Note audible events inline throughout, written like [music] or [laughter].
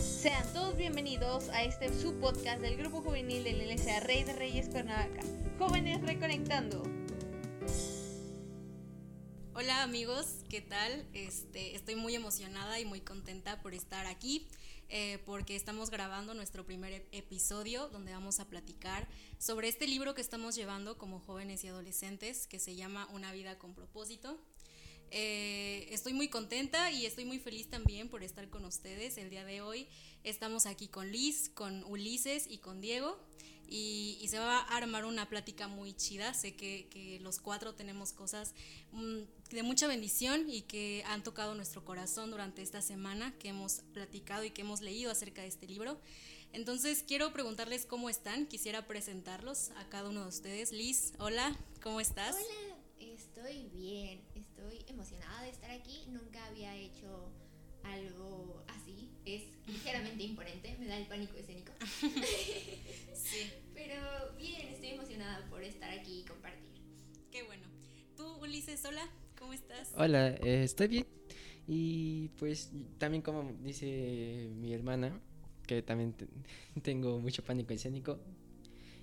Sean todos bienvenidos a este subpodcast del Grupo Juvenil del LSA Rey de Reyes Cuernavaca, Jóvenes Reconectando. Hola amigos, ¿qué tal? Este, estoy muy emocionada y muy contenta por estar aquí eh, porque estamos grabando nuestro primer episodio donde vamos a platicar sobre este libro que estamos llevando como jóvenes y adolescentes que se llama Una vida con propósito. Eh, estoy muy contenta y estoy muy feliz también por estar con ustedes el día de hoy. Estamos aquí con Liz, con Ulises y con Diego y, se va a armar una plática muy chida. Sé que, los cuatro tenemos cosas mm, de mucha bendición y que han tocado nuestro corazón durante esta semana que hemos platicado y que hemos leído acerca de este libro. Entonces quiero preguntarles cómo están. Quisiera presentarlos a cada uno de ustedes. Liz, hola, ¿cómo estás? Hola, estoy bien estoy emocionada de estar aquí. Nunca había hecho algo así. Es ligeramente [laughs] imponente, me da el pánico escénico. [laughs] sí. Pero bien, estoy emocionada por estar aquí y compartir. Qué bueno. Tú, Ulises, hola, ¿cómo estás? Hola, eh, estoy bien. Y pues también como dice mi hermana, que también [laughs] tengo mucho pánico escénico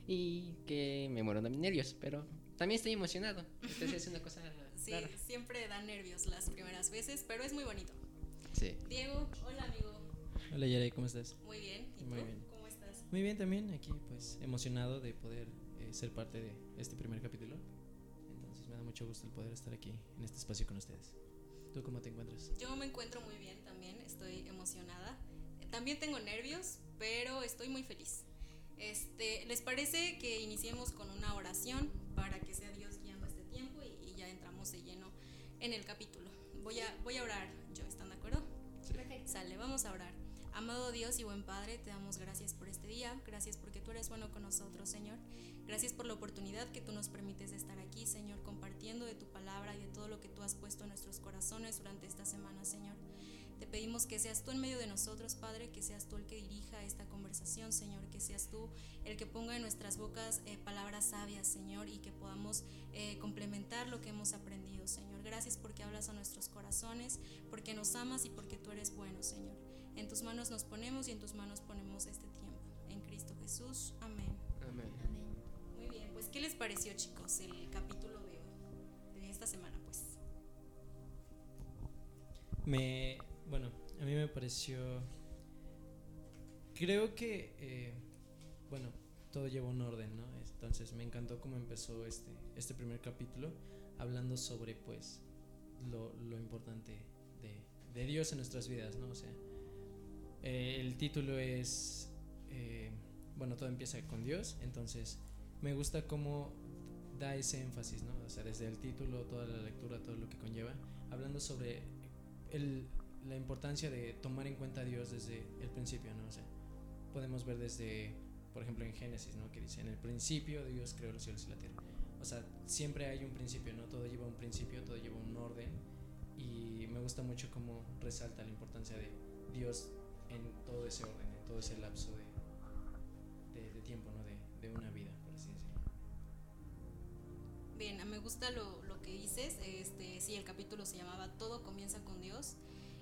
y que me muero de nervios, pero también estoy emocionado. Entonces es una cosa [laughs] Sí, siempre da nervios las primeras veces, pero es muy bonito. Sí. Diego, hola amigo. Hola Yare, ¿cómo estás? Muy bien. ¿Y muy tú? bien. Muy bien también, aquí pues emocionado de poder eh, ser parte de este primer capítulo. Entonces me da mucho gusto el poder estar aquí en este espacio con ustedes. ¿Tú cómo te encuentras? Yo me encuentro muy bien también, estoy emocionada. También tengo nervios, pero estoy muy feliz. Este, ¿Les parece que iniciemos con una oración para que sea Dios se lleno en el capítulo. Voy a, voy a orar yo, ¿están de acuerdo? Perfecto. Sale, vamos a orar. Amado Dios y buen Padre, te damos gracias por este día, gracias porque tú eres bueno con nosotros, Señor. Gracias por la oportunidad que tú nos permites de estar aquí, Señor, compartiendo de tu palabra y de todo lo que tú has puesto en nuestros corazones durante esta semana, Señor. Te pedimos que seas tú en medio de nosotros, Padre, que seas tú el que dirija esta conversación, Señor, que seas tú el que ponga en nuestras bocas eh, palabras sabias, Señor, y que podamos eh, complementar lo que hemos aprendido, Señor. Gracias porque hablas a nuestros corazones, porque nos amas y porque tú eres bueno, Señor. En tus manos nos ponemos y en tus manos ponemos este tiempo. En Cristo Jesús. Amén. Amén. Muy bien, pues ¿qué les pareció, chicos, el capítulo de hoy, de esta semana, pues? Me bueno, a mí me pareció... Creo que, eh, bueno, todo lleva un orden, ¿no? Entonces me encantó cómo empezó este, este primer capítulo, hablando sobre, pues, lo, lo importante de, de, Dios en nuestras vidas, ¿no? O sea, eh, el título es, eh, bueno, todo empieza con Dios, entonces me gusta cómo da ese énfasis, ¿no? O sea, desde el título, toda la lectura, todo lo que conlleva, hablando sobre el, la importancia de tomar en cuenta a Dios desde el principio, ¿no? O sea, podemos ver desde, por ejemplo, en Génesis, ¿no? Que dice, en el principio Dios creó los cielos y la tierra. O sea, siempre hay un principio, ¿no? Todo lleva un principio, todo lleva un orden. Y me gusta mucho cómo resalta la importancia de Dios en todo ese orden, en todo ese lapso de, de, tiempo, ¿no? De, de, una vida, por así decirlo. Bien, me gusta lo, lo que dices. Este, sí, el capítulo se llamaba Todo comienza con Dios.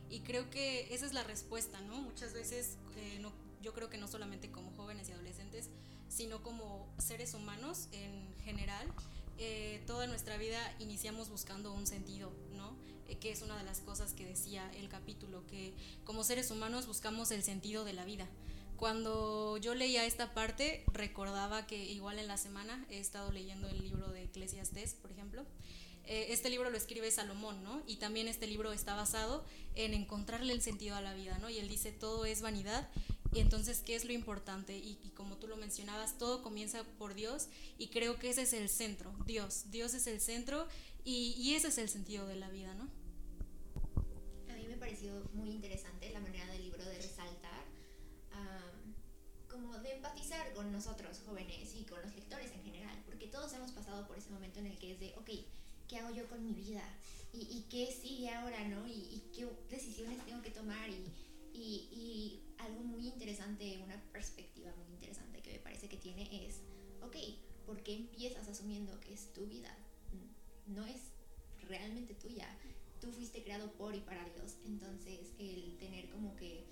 Y creo que esa es la respuesta, ¿no? Muchas veces, eh, no, yo creo que no solamente como jóvenes y adolescentes, sino como seres humanos en general, eh, toda nuestra vida iniciamos buscando un sentido, que es una de las cosas que decía el capítulo, que como seres humanos buscamos el sentido de la vida. Cuando yo leía esta parte, recordaba que igual en la semana he estado leyendo el libro de Eclesiastes, por ejemplo, eh, este libro lo escribe Salomón, ¿no? Y también este libro está basado en encontrarle el sentido a la vida, ¿no? Y él dice, todo es vanidad. Y entonces, ¿qué es lo importante? Y, como tú lo mencionabas, todo comienza por Dios y creo que ese es el centro, Dios. Dios es el centro y, ese es el sentido de la vida, ¿no? Pareció muy interesante la manera del libro de resaltar, como de empatizar con nosotros jóvenes y con los lectores en general, porque todos hemos pasado por ese momento en el que es de, ok, qué hago yo con mi vida y, y qué sigue ahora, ¿no? Y, y, qué decisiones tengo que tomar y, y, algo muy interesante, una perspectiva muy interesante que me parece que tiene es, ok, ¿por qué empiezas asumiendo que es tu vida? no es realmente tuya. Tú fuiste creado por y para Dios. Entonces, el tener como que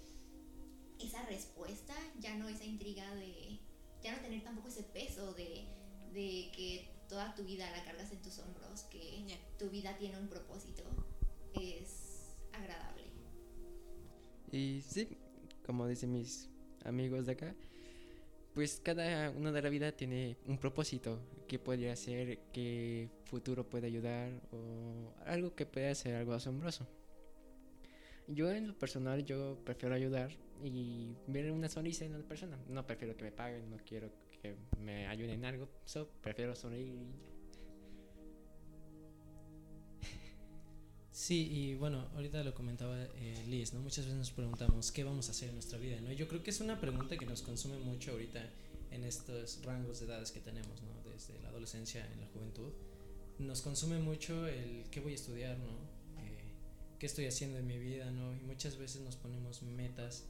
esa respuesta, ya no esa intriga de, ya no tener tampoco ese peso de, de que toda tu vida la cargas en tus hombros, que tu vida tiene un propósito, es agradable. Y sí, como dicen mis amigos de acá, pues cada uno de la vida tiene un propósito que podría ser que futuro puede ayudar o algo que pueda ser algo asombroso. Yo en lo personal yo prefiero ayudar y ver una sonrisa en una persona. No prefiero que me paguen, no quiero que me ayuden en algo, so prefiero sonreír Sí, y bueno, ahorita lo comentaba eh, Liz, ¿no? Muchas veces nos preguntamos qué vamos a hacer en nuestra vida, ¿no? Yo creo que es una pregunta que nos consume mucho ahorita en estos rangos de edades que tenemos, ¿no? Desde la adolescencia en la juventud. Nos consume mucho el qué voy a estudiar, ¿no? Eh, qué estoy haciendo en mi vida, ¿no? Y muchas veces nos ponemos metas,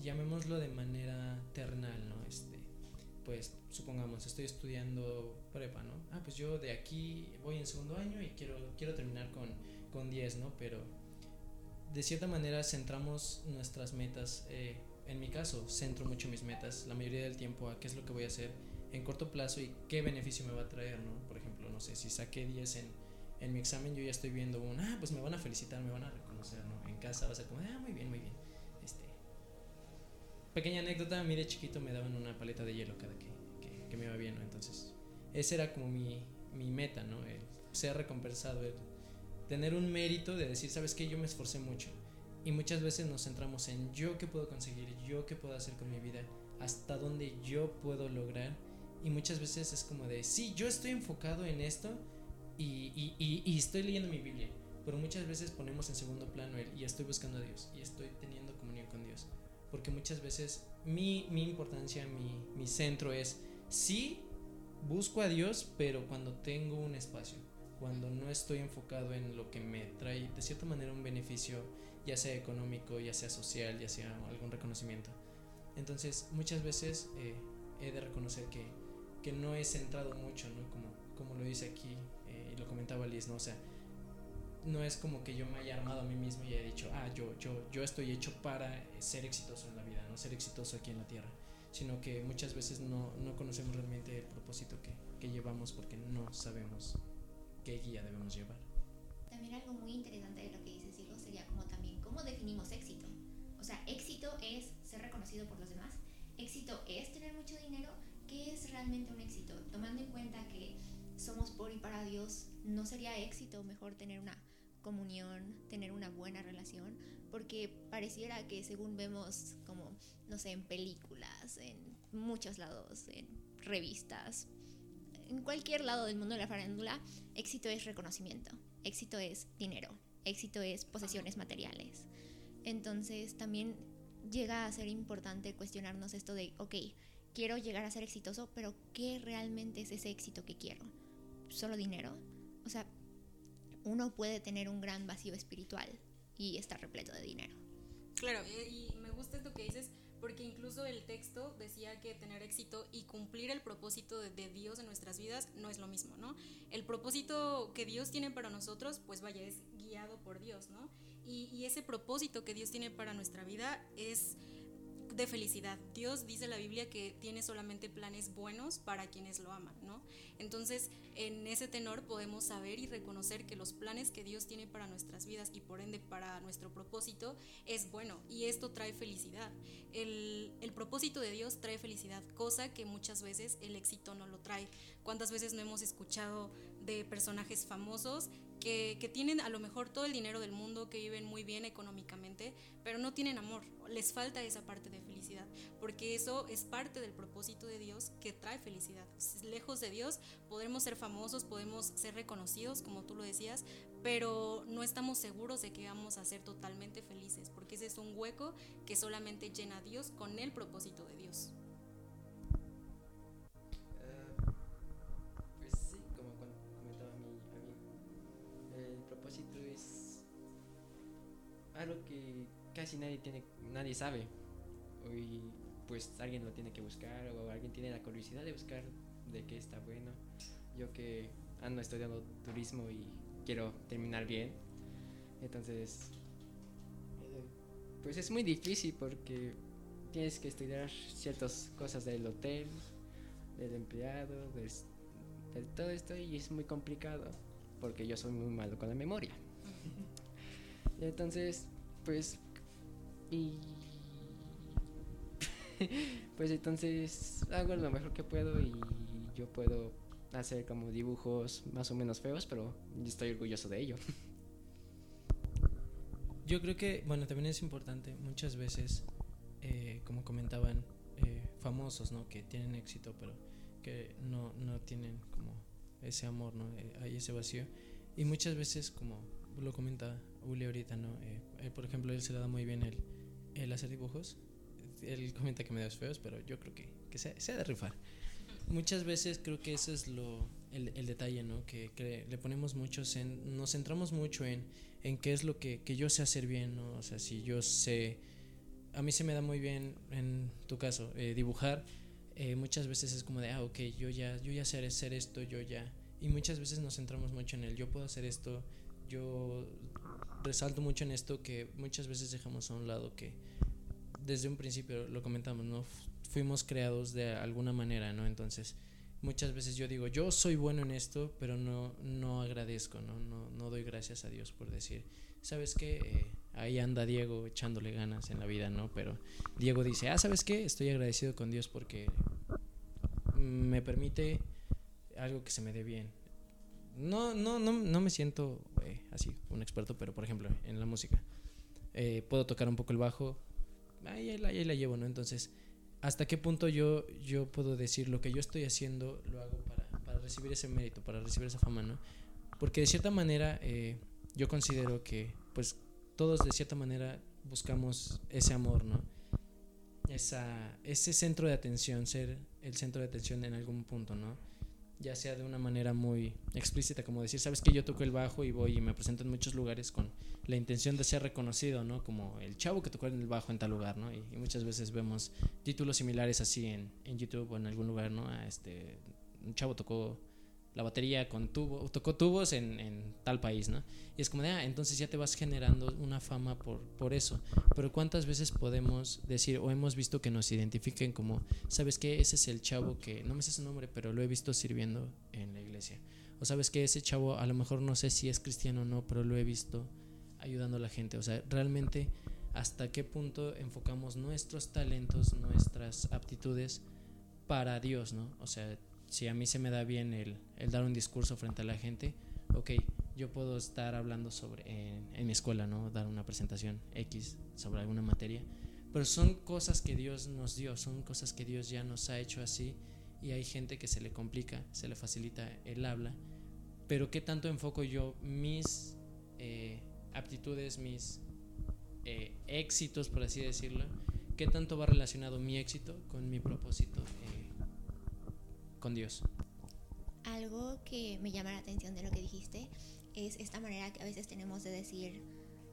llamémoslo de manera terrenal, ¿no? Este, pues supongamos, estoy estudiando prepa, ¿no? Ah, pues yo de aquí voy en segundo año y quiero, quiero terminar con, con 10, ¿no? Pero de cierta manera centramos nuestras metas, eh, en mi caso, centro mucho mis metas la mayoría del tiempo a qué es lo que voy a hacer en corto plazo y qué beneficio me va a traer, ¿no? Por ejemplo, no sé, si saqué 10 en, en mi examen, yo ya estoy viendo un, ah, pues me van a felicitar, me van a reconocer, ¿no? En casa va a ser como, ah, muy bien, muy bien. Este, pequeña anécdota, a mí de chiquito me daban una paleta de hielo cada que, que, que me iba bien, ¿no? Entonces, esa era como mi, mi meta, ¿no? El ser recompensado, el tener un mérito de decir, ¿sabes qué? Yo me esforcé mucho. Y muchas veces nos centramos en yo qué puedo conseguir, yo qué puedo hacer con mi vida, hasta dónde yo puedo lograr. Y muchas veces es como de, sí, yo estoy enfocado en esto y estoy leyendo mi Biblia. Pero muchas veces ponemos en segundo plano el, y estoy buscando a Dios, y estoy teniendo comunión con Dios. Porque muchas veces mi, mi importancia, mi, mi centro es, sí, busco a Dios, pero cuando tengo un espacio, cuando no estoy enfocado en lo que me trae de cierta manera un beneficio, ya sea económico, ya sea social, ya sea algún reconocimiento. Entonces, muchas veces eh, he de reconocer que, que, no he centrado mucho, ¿no? Como, como lo dice aquí eh, y lo comentaba Liz, ¿no? O sea, no es como que yo me haya armado a mí mismo y haya dicho, ah, yo, yo, yo estoy hecho para ser exitoso en la vida, no ser exitoso aquí en la tierra, sino que muchas veces no, no conocemos realmente el propósito que, que llevamos porque no sabemos qué guía debemos llevar. También algo muy interesante de lo que dice Silo sería como también cómo definimos éxito. O sea, éxito es ser reconocido por los demás. Éxito es tener mucho dinero. ¿Qué es realmente un éxito? Tomando en cuenta que somos por y para Dios, ¿no sería éxito mejor tener una comunión, tener una buena relación? Porque pareciera que según vemos como, no sé, en películas, en muchos lados, en revistas, en cualquier lado del mundo de la farándula, éxito es reconocimiento, éxito es dinero, éxito es posesiones materiales. Entonces también llega a ser importante cuestionarnos esto de, ok, quiero llegar a ser exitoso, pero ¿qué realmente es ese éxito que quiero? ¿Solo dinero? O sea, uno puede tener un gran vacío espiritual y estar repleto de dinero. Claro, y me gusta esto que dices el texto decía que tener éxito y cumplir el propósito de, Dios en nuestras vidas no es lo mismo, ¿no? El propósito que Dios tiene para nosotros, pues vaya, es guiado por Dios, ¿no? Y ese propósito que Dios tiene para nuestra vida es de felicidad. Dios dice la Biblia que tiene solamente planes buenos para quienes lo aman, ¿no? Entonces, en ese tenor podemos saber y reconocer que los planes que Dios tiene para nuestras vidas y por ende para nuestro propósito es bueno y esto trae felicidad. El, el propósito de Dios trae felicidad, cosa que muchas veces el éxito no lo trae. ¿Cuántas veces no hemos escuchado de personajes famosos que, tienen a lo mejor todo el dinero del mundo, que viven muy bien económicamente, pero no tienen amor, les falta esa parte de felicidad, porque eso es parte del propósito de Dios que trae felicidad. Lejos de Dios podremos ser famosos, podemos ser reconocidos, como tú lo decías, pero no estamos seguros de que vamos a ser totalmente felices, porque ese es un hueco que solamente llena a Dios con el propósito de Dios. Propósito es algo que casi nadie tiene, nadie sabe. Y pues alguien lo tiene que buscar o alguien tiene la curiosidad de buscar de qué está bueno. Yo que ando estudiando turismo y quiero terminar bien. Entonces, pues es muy difícil porque tienes que estudiar ciertas cosas del hotel, del empleado, del, de todo esto y es muy complicado porque yo soy muy malo con la memoria. Entonces, pues, y [laughs] pues entonces hago lo mejor que puedo y yo puedo hacer como dibujos más o menos feos, pero estoy orgulloso de ello. [laughs] Yo creo que, bueno, también es importante muchas veces, eh, como comentaban, eh, famosos, ¿no? Que tienen éxito, pero que no, no tienen como ese amor, ¿no? Eh, hay ese vacío. Y muchas veces, como lo comenta Uli ahorita, ¿no? por ejemplo, él se le da muy bien el, el hacer dibujos. Él comenta que me das feos, pero yo creo que, que se, se ha de rifar. Muchas veces creo que ese es lo, el, el detalle, ¿no? Que, que, le ponemos muchos en, nos centramos mucho en, en qué es lo que, que yo sé hacer bien, ¿no? O sea, si yo sé, a mí se me da muy bien, en tu caso, eh, dibujar, eh, muchas veces es como de, ah, ok, yo ya, yo ya sé hacer esto, yo ya, y muchas veces nos centramos mucho en el, yo puedo hacer esto, yo resalto mucho en esto que muchas veces dejamos a un lado que desde un principio lo comentamos, ¿no? Fuimos creados de alguna manera, ¿no? Entonces, muchas veces yo digo, yo soy bueno en esto, pero no, no agradezco, ¿no? No, no doy gracias a Dios por decir, ¿sabes qué? Eh, ahí anda Diego echándole ganas en la vida, ¿no? Pero Diego dice, ah, ¿sabes qué? Estoy agradecido con Dios porque me permite algo que se me dé bien. No, no, no, no me siento eh, así, un experto, pero por ejemplo, en la música. Eh, puedo tocar un poco el bajo, ahí, ahí, ahí, la llevo, ¿no? Entonces, ¿hasta qué punto yo, yo puedo decir lo que yo estoy haciendo lo hago para, para recibir ese mérito, para recibir esa fama, ¿no? Porque de cierta manera eh, yo considero que, pues, todos de cierta manera buscamos ese amor, ¿no? Esa, ese centro de atención, ser el centro de atención en algún punto, ¿no? Ya sea de una manera muy explícita, como decir, sabes que yo toco el bajo y voy y me presento en muchos lugares con la intención de ser reconocido, ¿no? Como el chavo que tocó en el bajo en tal lugar, ¿no? Y, muchas veces vemos títulos similares así en, en, YouTube o en algún lugar, ¿no? Este, un chavo tocó la batería con tubo, tocó tubos en, tal país, ¿no? Y es como de, ah, entonces ya te vas generando una fama por, por eso. Pero ¿cuántas veces podemos decir o hemos visto que nos identifiquen como, ¿sabes qué? Ese es el chavo que, no me sé su nombre, pero lo he visto sirviendo en la iglesia. O sabes que ese chavo, a lo mejor no sé si es cristiano o no, pero lo he visto ayudando a la gente. O sea, realmente hasta qué punto enfocamos nuestros talentos, nuestras aptitudes para Dios, ¿no? O sea, si a mí se me da bien el, el, dar un discurso frente a la gente, ok, yo puedo estar hablando sobre en, en, mi escuela, ¿no? Dar una presentación X sobre alguna materia, pero son cosas que Dios nos dio, son cosas que Dios ya nos ha hecho así y hay gente que se le complica, se le facilita el habla, pero ¿qué tanto enfoco yo mis eh, aptitudes, mis eh, éxitos, por así decirlo? ¿Qué tanto va relacionado mi éxito con mi propósito? Eh, Dios. Algo que me llama la atención de lo que dijiste es esta manera que a veces tenemos de decir,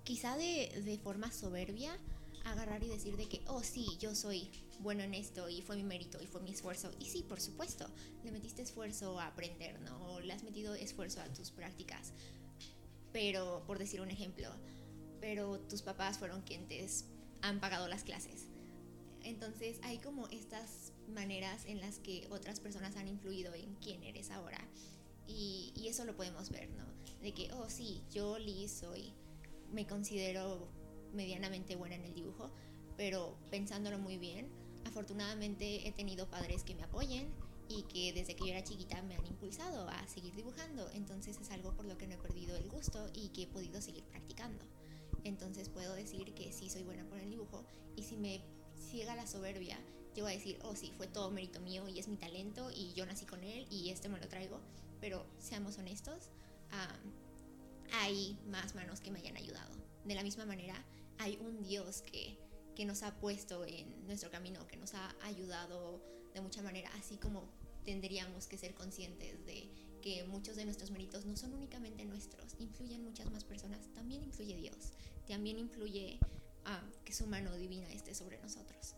quizá de, de, forma soberbia, agarrar y decir de que, oh sí, yo soy bueno en esto y fue mi mérito y fue mi esfuerzo. Y sí, por supuesto, le metiste esfuerzo a aprender, ¿no? O le has metido esfuerzo a tus prácticas. Pero, por decir un ejemplo, pero tus papás fueron quienes han pagado las clases. Entonces hay como estas maneras en las que otras personas han influido en quién eres ahora. Y, y, eso lo podemos ver, ¿no? De que, oh sí, yo Liz soy, me considero medianamente buena en el dibujo, pero pensándolo muy bien, afortunadamente he tenido padres que me apoyen y que desde que yo era chiquita me han impulsado a seguir dibujando. Entonces es algo por lo que no he perdido el gusto y que he podido seguir practicando. Entonces puedo decir que sí soy buena por el dibujo y si me ciega la soberbia, voy a decir, oh sí, fue todo mérito mío y es mi talento y yo nací con él y este me lo traigo, pero seamos honestos, um, hay más manos que me hayan ayudado. De la misma manera, hay un Dios que, que nos ha puesto en nuestro camino, que nos ha ayudado de mucha manera, así como tendríamos que ser conscientes de que muchos de nuestros méritos no son únicamente nuestros, influyen muchas más personas, también influye Dios, también influye que su mano divina esté sobre nosotros.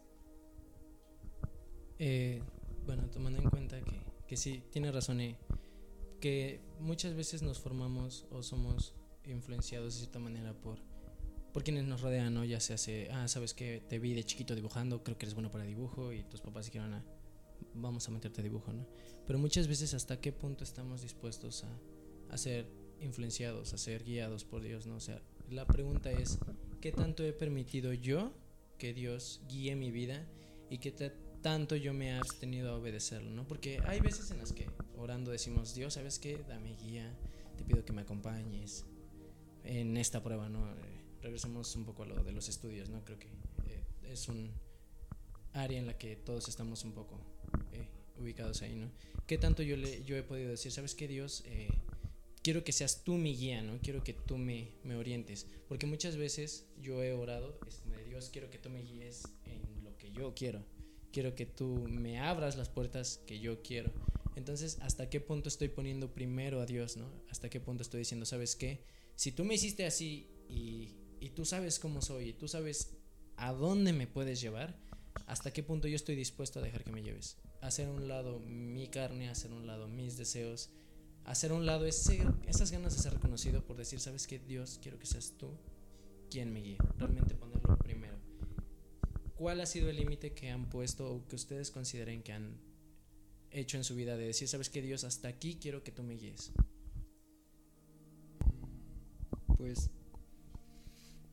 Eh, bueno, tomando en cuenta que, que sí, tiene razón, eh, porque muchas veces nos formamos o somos influenciados de cierta manera por, por quienes nos rodean, ¿no? Ya se hace, ah, sabes que te vi de chiquito dibujando, creo que eres bueno para dibujo y tus papás dijeron, ah, vamos a meterte a dibujo, ¿no? Pero muchas veces hasta qué punto estamos dispuestos a, a ser influenciados, a ser guiados por Dios, ¿no? O sea, la pregunta es, ¿qué tanto he permitido yo que Dios guíe mi vida y qué tanto yo me he abstenido a obedecerlo, ¿no? Porque hay veces en las que orando decimos, Dios, ¿sabes qué? Dame guía, te pido que me acompañes en esta prueba, ¿no? Eh, regresemos un poco a lo de los estudios, ¿no? Creo que eh, es un área en la que todos estamos un poco eh, ubicados ahí, ¿no? ¿Qué tanto yo, le, yo he podido decir, ¿sabes qué, Dios? quiero que seas tú mi guía, ¿no? Quiero que tú me, me orientes. Porque muchas veces yo he orado, de Dios, quiero que tú me guíes en lo que yo quiero. Quiero que tú me abras las puertas que yo quiero. Entonces, ¿hasta qué punto estoy poniendo primero a Dios, ¿no? ¿Hasta qué punto estoy diciendo, sabes qué? Si tú me hiciste así y, y tú sabes cómo soy y tú sabes a dónde me puedes llevar, ¿hasta qué punto yo estoy dispuesto a dejar que me lleves? Hacer a un lado mi carne, hacer a un lado mis deseos, hacer a un lado ese, esas ganas de ser reconocido por decir, ¿sabes qué? Dios, quiero que seas tú quien me guíe. Realmente primero. ¿Cuál ha sido el límite que han puesto o que ustedes consideren que han hecho en su vida de decir, ¿sabes qué? Dios, hasta aquí quiero que tú me guíes? Pues,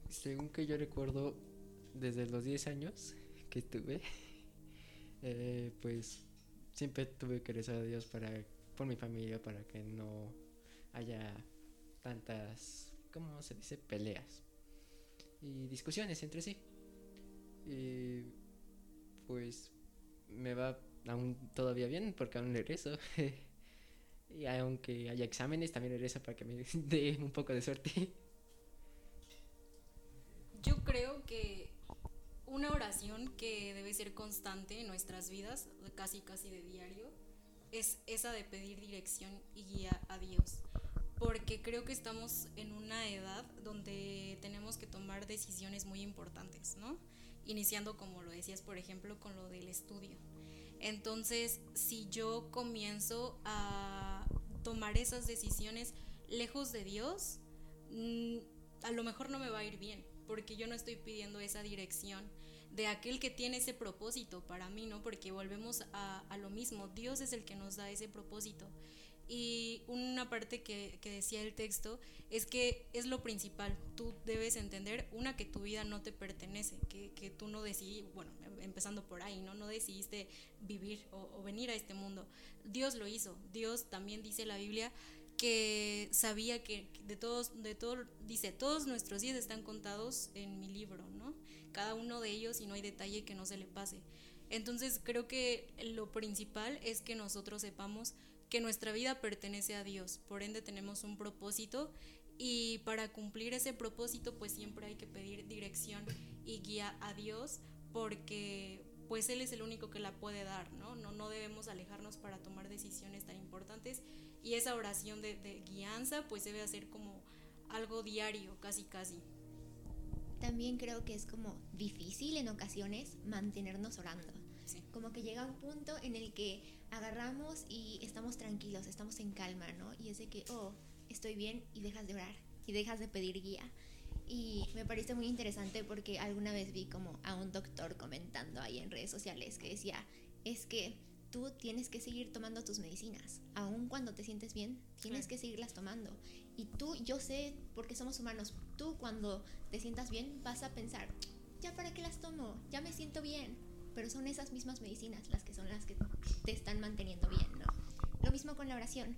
según que yo recuerdo, desde los 10 años que tuve, [laughs] eh, pues siempre tuve que rezar a Dios para por mi familia para que no haya tantas, ¿cómo se dice? Peleas y discusiones entre sí. Y pues me va aún todavía bien porque aún regreso. [laughs] y aunque haya exámenes, también regreso para que me [laughs] dé un poco de suerte. Yo creo que una oración que debe ser constante en nuestras vidas, casi casi de diario, es esa de pedir dirección y guía a Dios. Porque creo que estamos en una edad donde tenemos que tomar decisiones muy importantes, ¿no? Iniciando, como lo decías, por ejemplo, con lo del estudio. Entonces, si yo comienzo a tomar esas decisiones lejos de Dios, mm, a lo mejor no me va a ir bien, porque yo no estoy pidiendo esa dirección de aquel que tiene ese propósito para mí, ¿no? Porque volvemos a, lo mismo, Dios es el que nos da ese propósito. Y una parte que, decía el texto es que es lo principal, tú debes entender, una, que tu vida no te pertenece, que, que tú no decidiste, bueno, empezando por ahí, ¿no? No decidiste vivir o, o venir a este mundo. Dios lo hizo, Dios también dice la Biblia que sabía que de todos, de todo, dice, todos nuestros días están contados en mi libro, ¿no? Cada uno de ellos y no hay detalle que no se le pase. Entonces creo que lo principal es que nosotros sepamos que nuestra vida pertenece a Dios, por ende tenemos un propósito y para cumplir ese propósito pues siempre hay que pedir dirección y guía a Dios porque pues Él es el único que la puede dar, ¿no? No, no debemos alejarnos para tomar decisiones tan importantes y esa oración de, guianza pues debe hacer como algo diario, casi casi. También creo que es como difícil en ocasiones mantenernos orando. Como que llega un punto en el que agarramos y estamos tranquilos, estamos en calma, ¿no? Y es de que, oh, estoy bien y dejas de orar y dejas de pedir guía. Y me parece muy interesante porque alguna vez vi como a un doctor comentando ahí en redes sociales que decía, es que tú tienes que seguir tomando tus medicinas. Aun cuando te sientes bien, tienes que seguirlas tomando. Y tú, yo sé, porque somos humanos, tú cuando te sientas bien vas a pensar, ya para qué las tomo, ya me siento bien. Pero son esas mismas medicinas las que son las que te están manteniendo bien, ¿no? Lo mismo con la oración.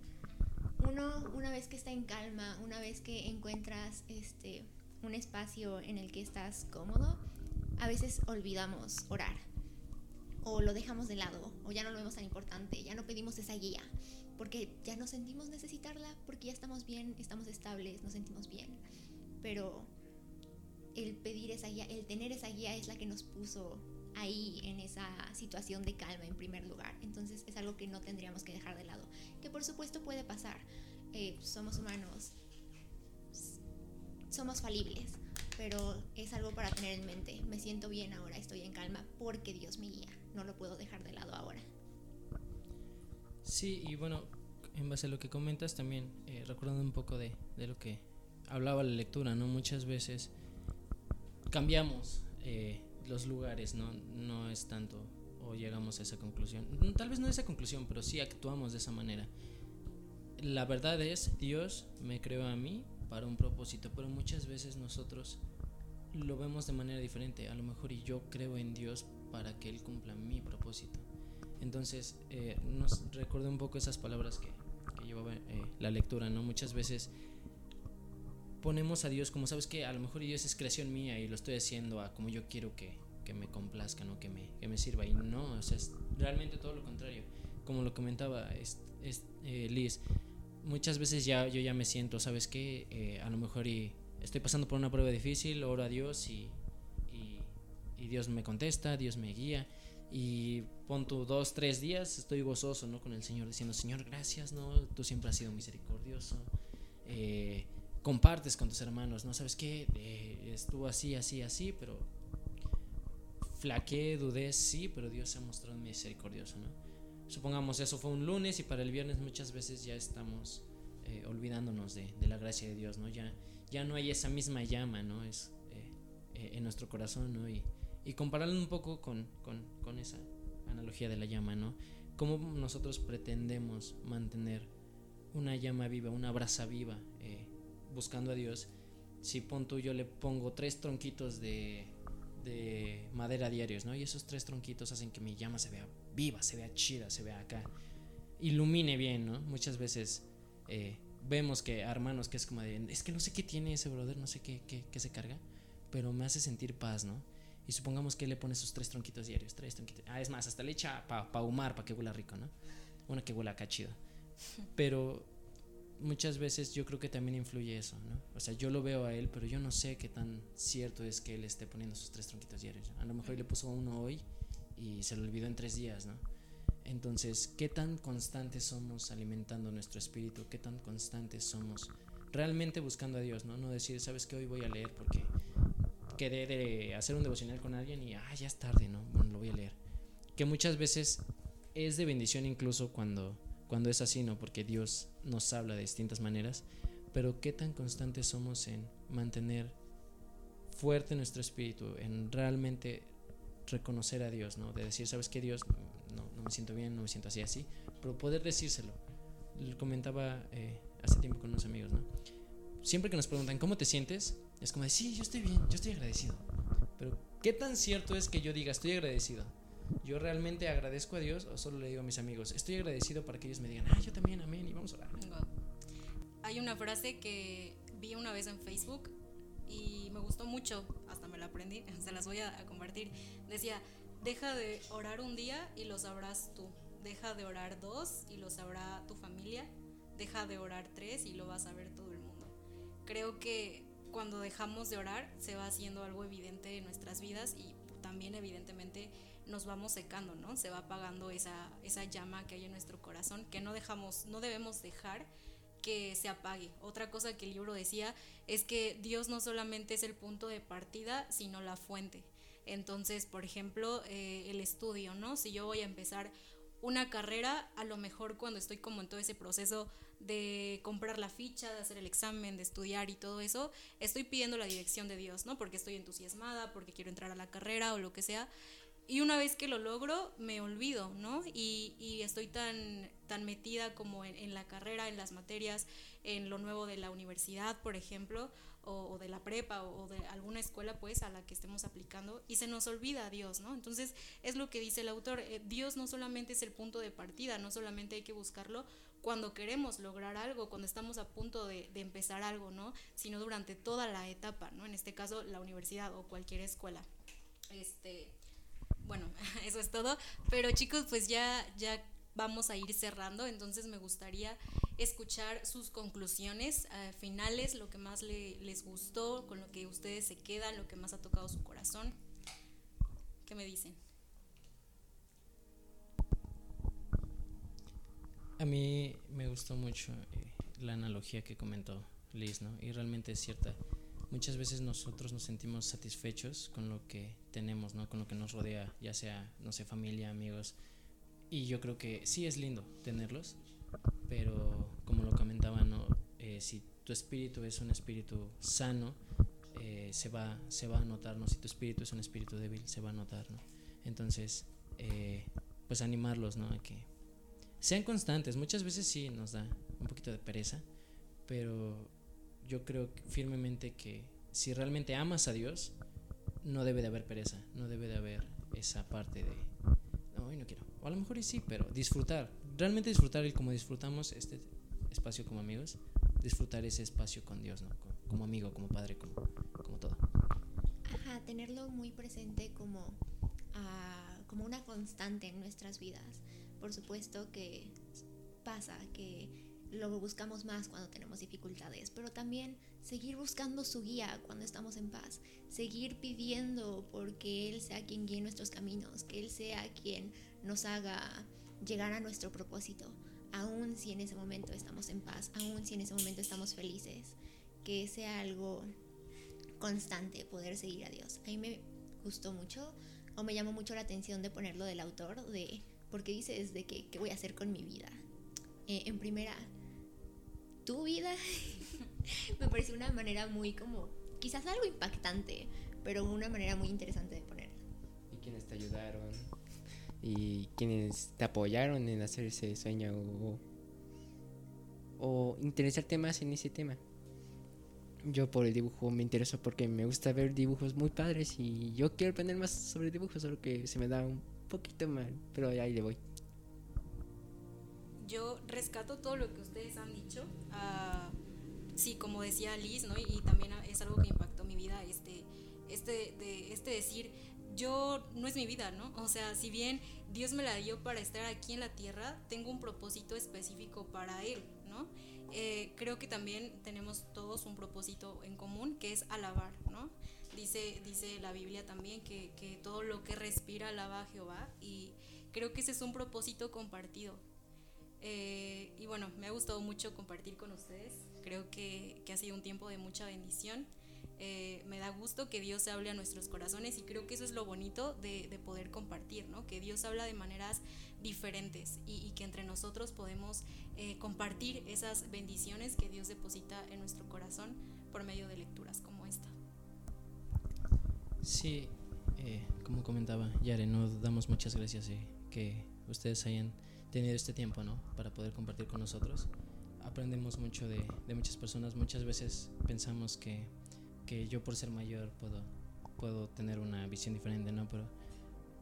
Uno, una vez que está en calma, una vez que encuentras este, un espacio en el que estás cómodo, a veces olvidamos orar o lo dejamos de lado o ya no lo vemos tan importante, ya no pedimos esa guía porque ya no sentimos necesitarla porque ya estamos bien, estamos estables, nos sentimos bien. Pero el pedir esa guía, el tener esa guía es la que nos puso ahí en esa situación de calma en primer lugar. Entonces es algo que no tendríamos que dejar de lado. Que por supuesto puede pasar. Eh, somos humanos, somos falibles, pero es algo para tener en mente. Me siento bien ahora, estoy en calma porque Dios me guía no lo puedo dejar de lado ahora. Sí, y bueno, en base a lo que comentas, también eh, recordando un poco de, de, lo que hablaba la lectura, ¿no? Muchas veces cambiamos eh, los lugares, ¿no? No es tanto o llegamos a esa conclusión. Tal vez no esa conclusión, pero sí actuamos de esa manera. La verdad es, Dios me creó a mí para un propósito, pero muchas veces nosotros lo vemos de manera diferente. A lo mejor y yo creo en Dios para que Él cumpla mi propósito. Entonces, eh, nos recordé un poco esas palabras que, que llevaba eh, la lectura, ¿no? Muchas veces ponemos a Dios como, ¿sabes que A lo mejor Dios es creación mía y lo estoy haciendo a como yo quiero que, que me complazca, ¿no? Que me, que me sirva. Y no, o sea, es realmente todo lo contrario. Como lo comentaba es, es eh, Liz, muchas veces ya yo ya me siento, ¿sabes qué? Eh, a lo mejor y estoy pasando por una prueba difícil, oro a Dios y, y, y Dios me contesta, Dios me guía y pon tu dos, tres días, estoy gozoso, ¿no? Con el Señor diciendo, Señor, gracias, ¿no? Tú siempre has sido misericordioso. Eh, compartes con tus hermanos, ¿no? ¿Sabes qué? Eh, estuvo así, así, así, pero flaqueé, dudé, sí, pero Dios se ha mostrado misericordioso, ¿no? Supongamos eso fue un lunes y para el viernes muchas veces ya estamos eh, olvidándonos de, la gracia de Dios, ¿no? Ya, ya no hay esa misma llama, ¿no? Es eh, en nuestro corazón, ¿no? Y, y compararlo un poco con, con, con, esa analogía de la llama, ¿no? Cómo nosotros pretendemos mantener una llama viva, una brasa viva, eh, buscando a Dios. Si pon tú, yo le pongo tres tronquitos de, de madera diarios, ¿no? Y esos tres tronquitos hacen que mi llama se vea viva, se vea chida, se vea acá, ilumine bien, ¿no? Muchas veces eh, vemos que hermanos que es como de, es que no sé qué tiene ese brother, no sé qué, qué, qué se carga, pero me hace sentir paz, ¿no? Y supongamos que le pone esos tres tronquitos diarios, tres tronquitos. Ah, es más, hasta le echa para pa ahumar, para que huela rico, ¿no? Una que huela acá chido. [laughs] Pero muchas veces yo creo que también influye eso, ¿no? O sea, yo lo veo a él, pero yo no sé qué tan cierto es que él esté poniendo sus tres tronquitos diarios. A lo mejor le puso uno hoy y se lo olvidó en tres días, ¿no? Entonces, ¿qué tan constantes somos alimentando nuestro espíritu? ¿Qué tan constantes somos realmente buscando a Dios, ¿no? No decir, sabes que hoy voy a leer porque quedé de hacer un devocional con alguien y, ah, ya es tarde, ¿no? Bueno, lo voy a leer. Que muchas veces es de bendición incluso cuando, cuando es así, ¿no? Porque Dios nos habla de distintas maneras, pero qué tan constantes somos en mantener fuerte nuestro espíritu, en realmente reconocer a Dios, ¿no? De decir, ¿sabes qué, Dios? No, no me siento bien, no me siento así, así, pero poder decírselo. Lo comentaba eh, hace tiempo con unos amigos, ¿no? Siempre que nos preguntan, ¿cómo te sientes? Es como de, sí, yo estoy bien, yo estoy agradecido. Pero, ¿qué tan cierto es que yo diga, estoy agradecido? ¿Yo realmente agradezco a Dios o solo le digo a mis amigos, estoy agradecido para que ellos me digan, ah, yo también, amén, y vamos a orar? Hay una frase que vi una vez en Facebook y me gustó mucho, hasta me la aprendí, [laughs] se las voy a, compartir. Decía, deja de orar un día y lo sabrás tú. Deja de orar dos y lo sabrá tu familia. Deja de orar tres y lo va a saber todo el mundo. Creo que cuando dejamos de orar se va haciendo algo evidente en nuestras vidas y también evidentemente nos vamos secando, ¿no? Se va apagando esa, esa llama que hay en nuestro corazón que no dejamos, no debemos dejar que se apague. Otra cosa que el libro decía es que Dios no solamente es el punto de partida, sino la fuente. Entonces, por ejemplo, eh, el estudio, ¿no? Si yo voy a empezar una carrera, a lo mejor cuando estoy como en todo ese proceso de comprar la ficha, de hacer el examen, de estudiar y todo eso, estoy pidiendo la dirección de Dios, ¿no? Porque estoy entusiasmada, porque quiero entrar a la carrera o lo que sea. Y una vez que lo logro, me olvido, ¿no? Y, y estoy tan, tan metida como en, la carrera, en las materias, en lo nuevo de la universidad, por ejemplo, o, de la prepa o, de alguna escuela, pues, a la que estemos aplicando, y se nos olvida a Dios, ¿no? Entonces, es lo que dice el autor, eh, Dios no solamente es el punto de partida, no solamente hay que buscarlo cuando queremos lograr algo, cuando estamos a punto de empezar algo, ¿no? Sino durante toda la etapa, ¿no? En este caso, la universidad o cualquier escuela. Este bueno, [laughs] eso es todo. Pero chicos, pues ya, ya vamos a ir cerrando, entonces me gustaría escuchar sus conclusiones uh, finales, lo que más le, les gustó, con lo que ustedes se quedan, lo que más ha tocado su corazón. ¿Qué me dicen? A mí me gustó mucho eh, la analogía que comentó Liz, ¿no? Y realmente es cierta muchas veces nosotros nos sentimos satisfechos con lo que tenemos, ¿no? Con lo que nos rodea, ya sea, no sé, familia, amigos. Y yo creo que sí es lindo tenerlos, pero como lo comentaba, ¿no? Eh, si tu espíritu es un espíritu sano, eh, se, va, se va a notar, ¿no? Si tu espíritu es un espíritu débil, se va a notar, ¿no? Entonces, eh, pues animarlos, ¿no? A que sean constantes. Muchas veces sí nos da un poquito de pereza, pero yo creo firmemente que si realmente amas a Dios, no debe de haber pereza, no debe de haber esa parte de, no, hoy no quiero. O a lo mejor y sí, pero disfrutar, realmente disfrutar y como disfrutamos este espacio como amigos, disfrutar ese espacio con Dios, ¿no? Como amigo, como padre, como, como todo. Ajá, tenerlo muy presente como, ah, como una constante en nuestras vidas. Por supuesto que pasa que lo buscamos más cuando tenemos dificultades, pero también seguir buscando su guía cuando estamos en paz, seguir pidiendo porque Él sea quien guíe nuestros caminos, que Él sea quien nos haga llegar a nuestro propósito, aun si en ese momento estamos en paz, aun si en ese momento estamos felices, que sea algo constante poder seguir a Dios. A mí me gustó mucho o me llamó mucho la atención de ponerlo del autor, de porque dices de que qué voy a hacer con mi vida. Eh, en primera, tu vida [laughs] me pareció una manera muy como, quizás algo impactante, pero una manera muy interesante de ponerlo. Y quienes te ayudaron, y quienes te apoyaron en hacer ese sueño o, o interesarte más en ese tema. Yo por el dibujo me intereso porque me gusta ver dibujos muy padres y yo quiero aprender más sobre dibujos, solo que se me da un poquito mal, pero ahí le voy yo rescato todo lo que ustedes han dicho. Uh, sí, como decía Liz, ¿no? Y, también es algo que impactó mi vida, este, este, este decir, yo no es mi vida, ¿no? O sea, si bien Dios me la dio para estar aquí en la tierra, tengo un propósito específico para Él, ¿no? Eh, creo que también tenemos todos un propósito en común, que es alabar, ¿no? Dice, dice la Biblia también que, que todo lo que respira alaba a Jehová y creo que ese es un propósito compartido, eh, y bueno, me ha gustado mucho compartir con ustedes. Creo que, que ha sido un tiempo de mucha bendición. Eh, me da gusto que Dios hable a nuestros corazones y creo que eso es lo bonito de, de poder compartir, ¿no? Que Dios habla de maneras diferentes y, que entre nosotros podemos eh, compartir esas bendiciones que Dios deposita en nuestro corazón por medio de lecturas como esta. Sí, como comentaba Yare, nos damos muchas gracias que ustedes hayan tenido este tiempo, ¿no? Para poder compartir con nosotros. Aprendemos mucho de, de muchas personas. Muchas veces pensamos que, que, yo por ser mayor puedo, puedo tener una visión diferente, ¿no? Pero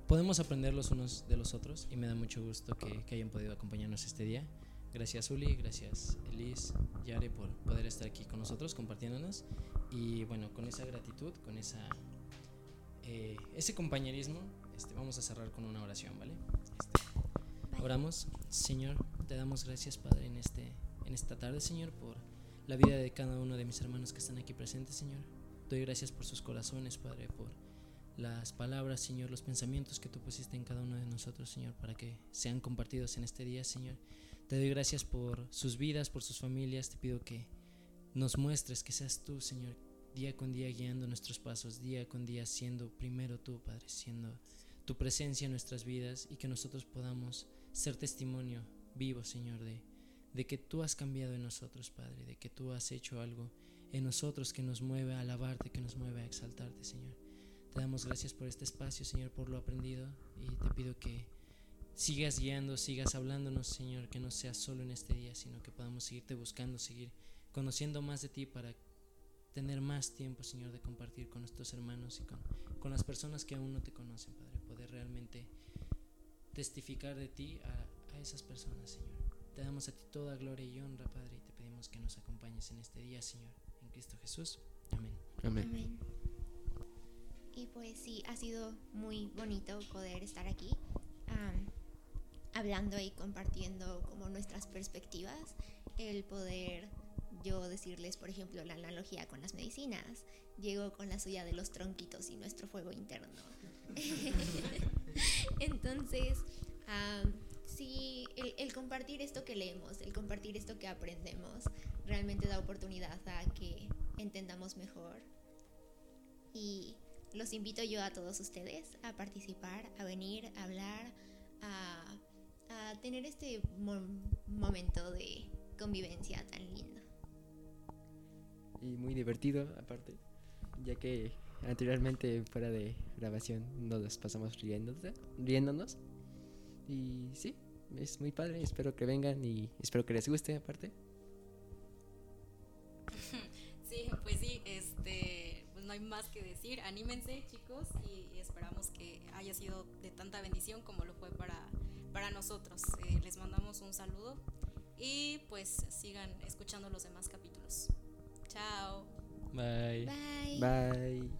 podemos aprender los unos de los otros y me da mucho gusto que, que hayan podido acompañarnos este día. Gracias Uli, gracias Elis, Yare por poder estar aquí con nosotros compartiéndonos y bueno, con esa gratitud, con esa, eh, ese compañerismo, este, vamos a cerrar con una oración, ¿vale? Oramos, Señor, te damos gracias, Padre, en, este, en esta tarde, Señor, por la vida de cada uno de mis hermanos que están aquí presentes, Señor. Doy gracias por sus corazones, Padre, por las palabras, Señor, los pensamientos que tú pusiste en cada uno de nosotros, Señor, para que sean compartidos en este día, Señor. Te doy gracias por sus vidas, por sus familias. Te pido que nos muestres que seas tú, Señor, día con día guiando nuestros pasos, día con día siendo primero tú, Padre, siendo tu presencia en nuestras vidas y que nosotros podamos ser testimonio vivo, Señor, de, que tú has cambiado en nosotros, Padre, de que tú has hecho algo en nosotros que nos mueve a alabarte, que nos mueve a exaltarte, Señor. Te damos gracias por este espacio, Señor, por lo aprendido y te pido que sigas guiando, sigas hablándonos, Señor, que no sea solo en este día, sino que podamos seguirte buscando, seguir conociendo más de ti para tener más tiempo, Señor, de compartir con nuestros hermanos y con, con las personas que aún no te conocen, Padre, poder realmente testificar de ti a, esas personas, Señor. Te damos a ti toda gloria y honra, Padre, y te pedimos que nos acompañes en este día, Señor, en Cristo Jesús. Amén. Amén. Y pues sí, ha sido muy bonito poder estar aquí hablando y compartiendo como nuestras perspectivas, el poder yo decirles, por ejemplo, la analogía con las medicinas, Llego con la suya de los tronquitos y nuestro fuego interno. [laughs] Entonces, sí, el, compartir esto que leemos, el compartir esto que aprendemos, realmente da oportunidad a que entendamos mejor. Y los invito yo a todos ustedes a participar, a venir, a hablar, a, tener este momento de convivencia tan lindo. Y muy divertido, aparte, ya que anteriormente fuera de grabación nos pasamos riéndonos, riéndonos. Y sí, es muy padre, espero que vengan y espero que les guste aparte. [laughs] Sí, pues sí, este, pues no hay más que decir. Anímense, chicos, y esperamos que haya sido de tanta bendición como lo fue para, para nosotros. Eh, les mandamos un saludo y pues sigan escuchando los demás capítulos. Chao. Bye. Bye. Bye.